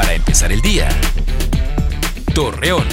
Para empezar el día. Torreón.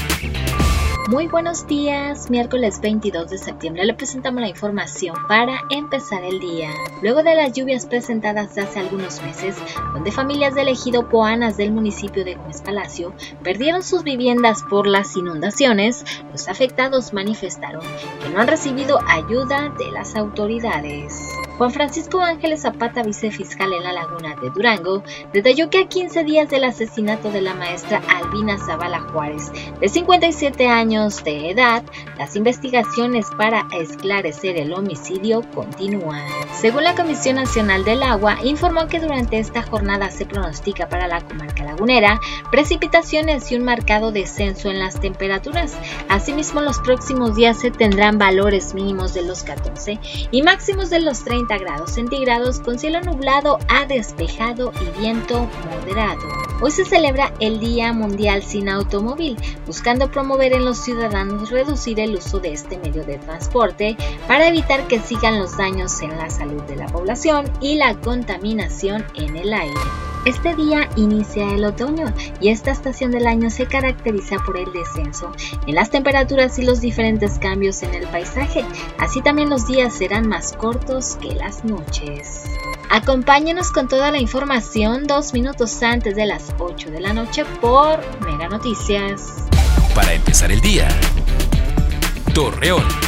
Muy buenos días, miércoles 22 de septiembre le presentamos la información para empezar el día. Luego de las lluvias presentadas hace algunos meses, donde familias del ejido Poanas del municipio de Gómez Palacio perdieron sus viviendas por las inundaciones, los afectados manifestaron que no han recibido ayuda de las autoridades. Juan Francisco Ángeles Zapata, vicefiscal en la Laguna de Durango, detalló que a 15 días del asesinato de la maestra Albina Zavala Juárez, de 57 años de edad, las investigaciones para esclarecer el homicidio continúan. Según la Comisión Nacional del Agua, informó que durante esta jornada se pronostica para la comarca lagunera precipitaciones y un marcado descenso en las temperaturas. Asimismo, los próximos días se tendrán valores mínimos de los 14 y máximos de los 30 grados centígrados con cielo nublado a despejado y viento moderado. Hoy se celebra el Día Mundial sin Automóvil, buscando promover en los ciudadanos reducir el uso de este medio de transporte para evitar que sigan los daños en la salud de la población y la contaminación en el aire. Este día inicia el otoño y esta estación del año se caracteriza por el descenso en las temperaturas y los diferentes cambios en el paisaje. Así también los días serán más cortos que las noches. Acompáñenos con toda la información dos minutos antes de las 8 de la noche por Mega Noticias. Para empezar el día. Torreón.